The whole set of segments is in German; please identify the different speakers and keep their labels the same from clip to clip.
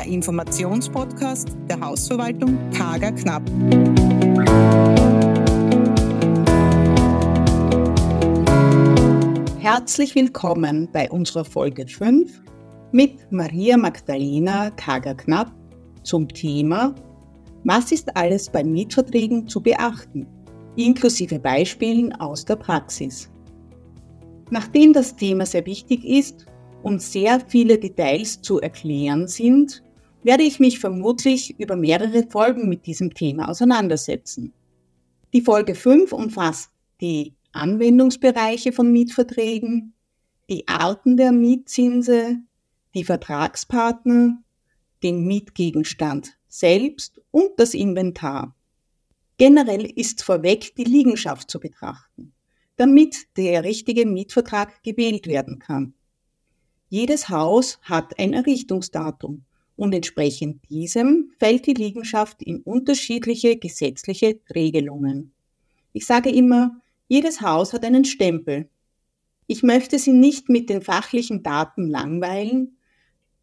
Speaker 1: der Informationspodcast der Hausverwaltung Kager Knapp. Herzlich willkommen bei unserer Folge 5 mit Maria Magdalena Kager Knapp zum Thema Was ist alles bei Mietverträgen zu beachten, inklusive Beispielen aus der Praxis. Nachdem das Thema sehr wichtig ist und sehr viele Details zu erklären sind, werde ich mich vermutlich über mehrere Folgen mit diesem Thema auseinandersetzen. Die Folge 5 umfasst die Anwendungsbereiche von Mietverträgen, die Arten der Mietzinse, die Vertragspartner, den Mietgegenstand selbst und das Inventar. Generell ist vorweg die Liegenschaft zu betrachten, damit der richtige Mietvertrag gewählt werden kann. Jedes Haus hat ein Errichtungsdatum und entsprechend diesem fällt die Liegenschaft in unterschiedliche gesetzliche Regelungen. Ich sage immer, jedes Haus hat einen Stempel. Ich möchte Sie nicht mit den fachlichen Daten langweilen,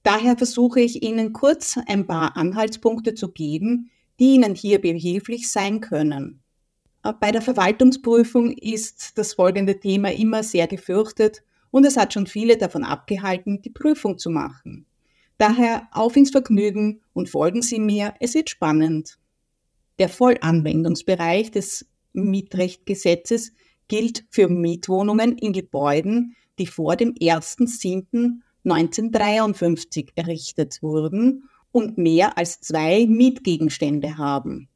Speaker 1: daher versuche ich Ihnen kurz ein paar Anhaltspunkte zu geben, die Ihnen hier behilflich sein können. Bei der Verwaltungsprüfung ist das folgende Thema immer sehr gefürchtet und es hat schon viele davon abgehalten, die Prüfung zu machen. Daher auf ins Vergnügen und folgen Sie mir, es wird spannend. Der Vollanwendungsbereich des Mietrechtgesetzes gilt für Mietwohnungen in Gebäuden, die vor dem 1.7.1953 errichtet wurden und mehr als zwei Mietgegenstände haben.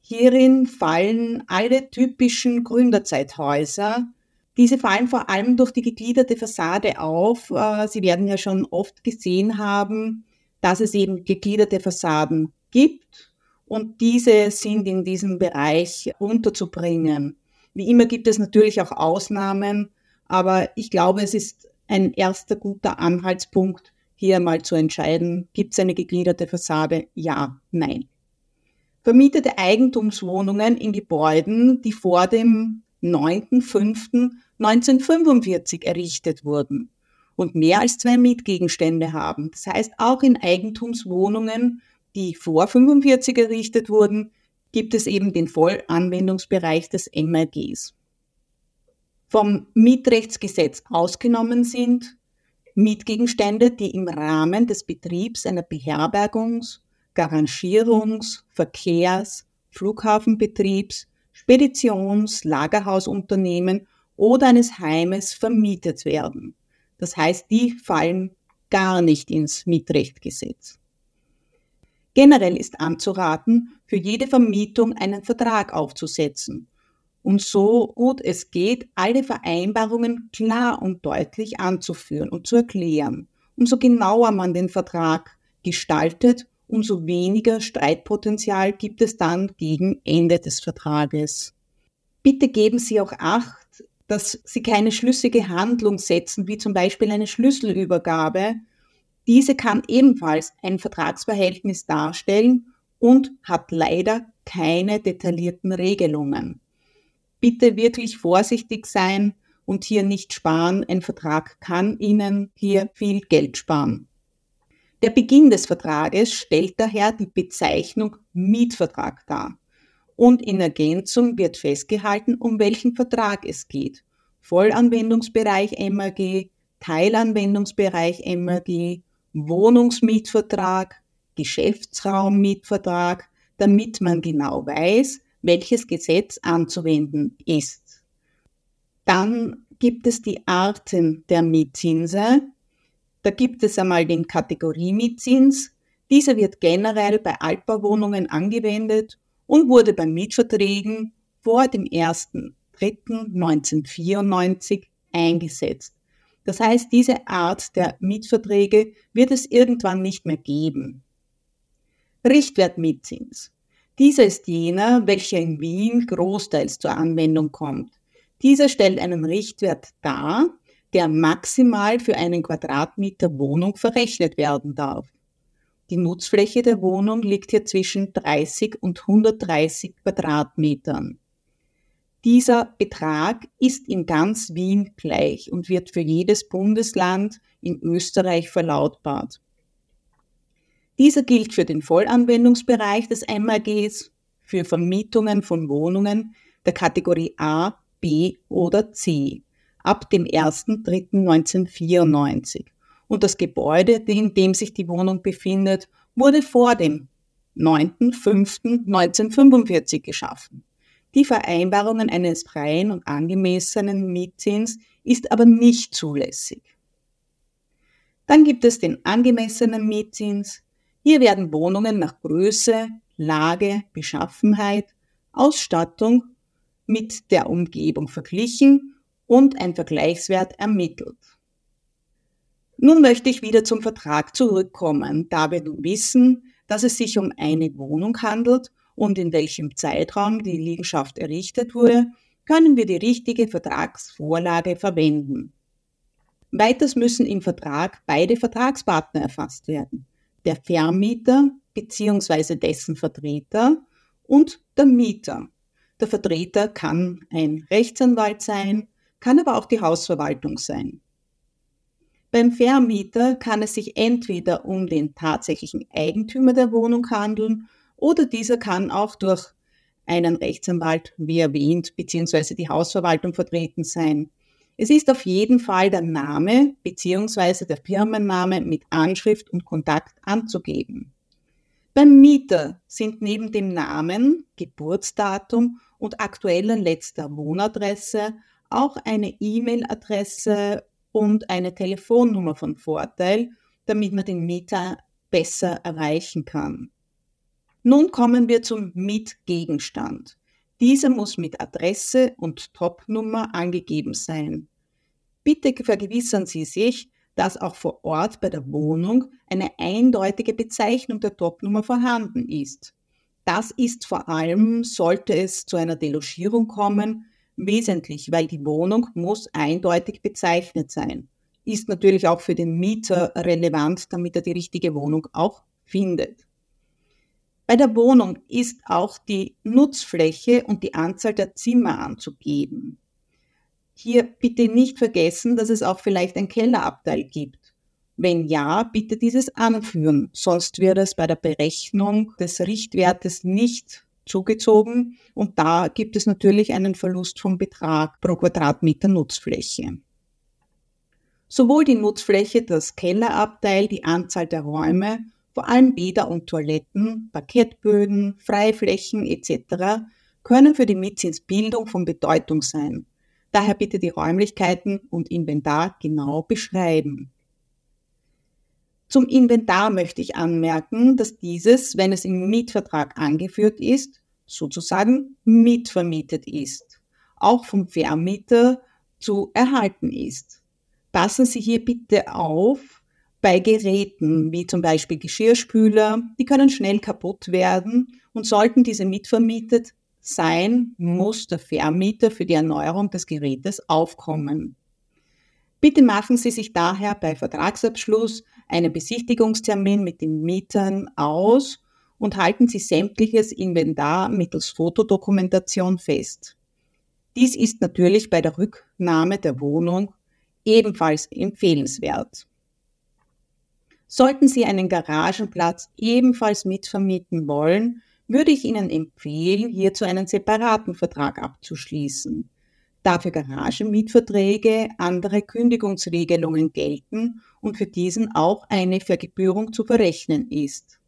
Speaker 1: Hierin fallen alle typischen Gründerzeithäuser, diese fallen vor allem durch die gegliederte Fassade auf. Äh, Sie werden ja schon oft gesehen haben, dass es eben gegliederte Fassaden gibt und diese sind in diesem Bereich unterzubringen. Wie immer gibt es natürlich auch Ausnahmen, aber ich glaube, es ist ein erster guter Anhaltspunkt, hier mal zu entscheiden, gibt es eine gegliederte Fassade? Ja, nein. Vermietete Eigentumswohnungen in Gebäuden, die vor dem 9.5.1945 errichtet wurden und mehr als zwei Mietgegenstände haben. Das heißt, auch in Eigentumswohnungen, die vor 45 errichtet wurden, gibt es eben den Vollanwendungsbereich des MRGs. Vom Mietrechtsgesetz ausgenommen sind Mietgegenstände, die im Rahmen des Betriebs einer Beherbergungs-, Garantierungs-, Verkehrs-, Flughafenbetriebs Speditions-, Lagerhausunternehmen oder eines Heimes vermietet werden. Das heißt, die fallen gar nicht ins Mietrechtgesetz. Generell ist anzuraten, für jede Vermietung einen Vertrag aufzusetzen und so gut es geht, alle Vereinbarungen klar und deutlich anzuführen und zu erklären. Umso genauer man den Vertrag gestaltet, umso weniger Streitpotenzial gibt es dann gegen Ende des Vertrages. Bitte geben Sie auch Acht, dass Sie keine schlüssige Handlung setzen, wie zum Beispiel eine Schlüsselübergabe. Diese kann ebenfalls ein Vertragsverhältnis darstellen und hat leider keine detaillierten Regelungen. Bitte wirklich vorsichtig sein und hier nicht sparen. Ein Vertrag kann Ihnen hier viel Geld sparen. Der Beginn des Vertrages stellt daher die Bezeichnung Mietvertrag dar. Und in Ergänzung wird festgehalten, um welchen Vertrag es geht. Vollanwendungsbereich MAG, Teilanwendungsbereich MAG, Wohnungsmietvertrag, Geschäftsraummietvertrag, damit man genau weiß, welches Gesetz anzuwenden ist. Dann gibt es die Arten der Mietzinse. Da gibt es einmal den Kategoriemietzins. Dieser wird generell bei Altbauwohnungen angewendet und wurde bei Mietverträgen vor dem 1.3.1994 eingesetzt. Das heißt, diese Art der Mietverträge wird es irgendwann nicht mehr geben. Richtwertmietzins. Dieser ist jener, welcher in Wien großteils zur Anwendung kommt. Dieser stellt einen Richtwert dar, der maximal für einen Quadratmeter Wohnung verrechnet werden darf. Die Nutzfläche der Wohnung liegt hier zwischen 30 und 130 Quadratmetern. Dieser Betrag ist in ganz Wien gleich und wird für jedes Bundesland in Österreich verlautbart. Dieser gilt für den Vollanwendungsbereich des MAGs für Vermietungen von Wohnungen der Kategorie A, B oder C ab dem 1.3.1994. Und das Gebäude, in dem sich die Wohnung befindet, wurde vor dem 9.5.1945 geschaffen. Die Vereinbarungen eines freien und angemessenen Mietzins ist aber nicht zulässig. Dann gibt es den angemessenen Mietzins. Hier werden Wohnungen nach Größe, Lage, Beschaffenheit, Ausstattung mit der Umgebung verglichen und ein Vergleichswert ermittelt. Nun möchte ich wieder zum Vertrag zurückkommen, da wir nun wissen, dass es sich um eine Wohnung handelt und in welchem Zeitraum die Liegenschaft errichtet wurde, können wir die richtige Vertragsvorlage verwenden. Weiters müssen im Vertrag beide Vertragspartner erfasst werden. Der Vermieter bzw. dessen Vertreter und der Mieter. Der Vertreter kann ein Rechtsanwalt sein, kann aber auch die Hausverwaltung sein. Beim Vermieter kann es sich entweder um den tatsächlichen Eigentümer der Wohnung handeln oder dieser kann auch durch einen Rechtsanwalt, wie erwähnt, beziehungsweise die Hausverwaltung vertreten sein. Es ist auf jeden Fall der Name beziehungsweise der Firmenname mit Anschrift und Kontakt anzugeben. Beim Mieter sind neben dem Namen, Geburtsdatum und aktueller letzter Wohnadresse auch eine E-Mail-Adresse und eine Telefonnummer von Vorteil, damit man den Mieter besser erreichen kann. Nun kommen wir zum Mietgegenstand. Dieser muss mit Adresse und Topnummer angegeben sein. Bitte vergewissern Sie sich, dass auch vor Ort bei der Wohnung eine eindeutige Bezeichnung der Topnummer vorhanden ist. Das ist vor allem, sollte es zu einer Delogierung kommen, wesentlich, weil die Wohnung muss eindeutig bezeichnet sein. Ist natürlich auch für den Mieter relevant, damit er die richtige Wohnung auch findet. Bei der Wohnung ist auch die Nutzfläche und die Anzahl der Zimmer anzugeben. Hier bitte nicht vergessen, dass es auch vielleicht ein Kellerabteil gibt. Wenn ja, bitte dieses anführen, sonst wird es bei der Berechnung des Richtwertes nicht zugezogen und da gibt es natürlich einen Verlust vom Betrag pro Quadratmeter Nutzfläche. Sowohl die Nutzfläche, das Kellerabteil, die Anzahl der Räume, vor allem Bäder und Toiletten, Parkettböden, Freiflächen etc. können für die Mietzinsbildung von Bedeutung sein. Daher bitte die Räumlichkeiten und Inventar genau beschreiben. Zum Inventar möchte ich anmerken, dass dieses, wenn es im Mietvertrag angeführt ist, sozusagen mitvermietet ist, auch vom Vermieter zu erhalten ist. Passen Sie hier bitte auf bei Geräten wie zum Beispiel Geschirrspüler, die können schnell kaputt werden und sollten diese mitvermietet sein, muss der Vermieter für die Erneuerung des Gerätes aufkommen. Bitte machen Sie sich daher bei Vertragsabschluss einen Besichtigungstermin mit den Mietern aus und halten Sie sämtliches Inventar mittels Fotodokumentation fest. Dies ist natürlich bei der Rücknahme der Wohnung ebenfalls empfehlenswert. Sollten Sie einen Garagenplatz ebenfalls mitvermieten wollen, würde ich Ihnen empfehlen, hierzu einen separaten Vertrag abzuschließen. Da für Garagenmietverträge andere Kündigungsregelungen gelten und für diesen auch eine Vergebührung zu verrechnen ist.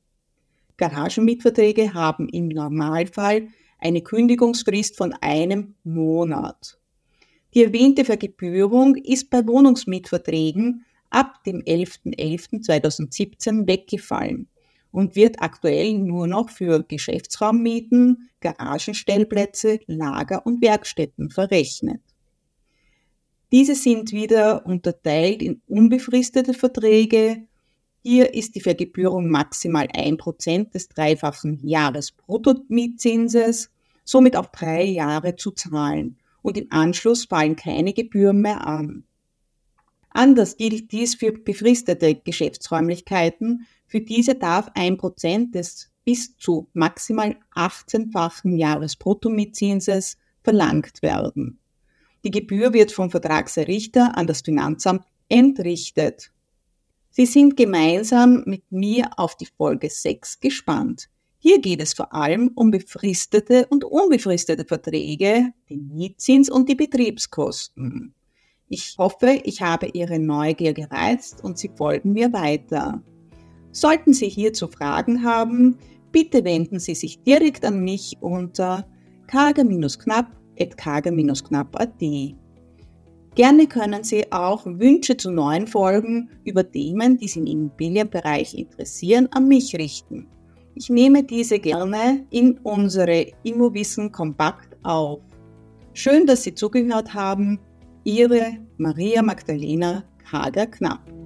Speaker 1: Garagenmietverträge haben im Normalfall eine Kündigungsfrist von einem Monat. Die erwähnte Vergebührung ist bei Wohnungsmietverträgen ab dem 11.11.2017 weggefallen und wird aktuell nur noch für Geschäftsraummieten, Garagenstellplätze, Lager und Werkstätten verrechnet. Diese sind wieder unterteilt in unbefristete Verträge. Hier ist die Vergebührung maximal 1% des dreifachen Jahresbruttomietzinses, somit auf drei Jahre zu zahlen und im Anschluss fallen keine Gebühren mehr an. Anders gilt dies für befristete Geschäftsräumlichkeiten. Für diese darf ein Prozent des bis zu maximal 18-fachen Jahresbruttomietzinses verlangt werden. Die Gebühr wird vom Vertragserrichter an das Finanzamt entrichtet. Sie sind gemeinsam mit mir auf die Folge 6 gespannt. Hier geht es vor allem um befristete und unbefristete Verträge, den Mietzins und die Betriebskosten. Ich hoffe, ich habe Ihre Neugier gereizt und Sie folgen mir weiter. Sollten Sie hierzu Fragen haben, bitte wenden Sie sich direkt an mich unter karge-knapp.karge-knapp.at. Gerne können Sie auch Wünsche zu neuen Folgen über Themen, die Sie im Immobilienbereich interessieren, an mich richten. Ich nehme diese gerne in unsere Immowissen Kompakt auf. Schön, dass Sie zugehört haben. Ihre Maria Magdalena Kager-Knapp.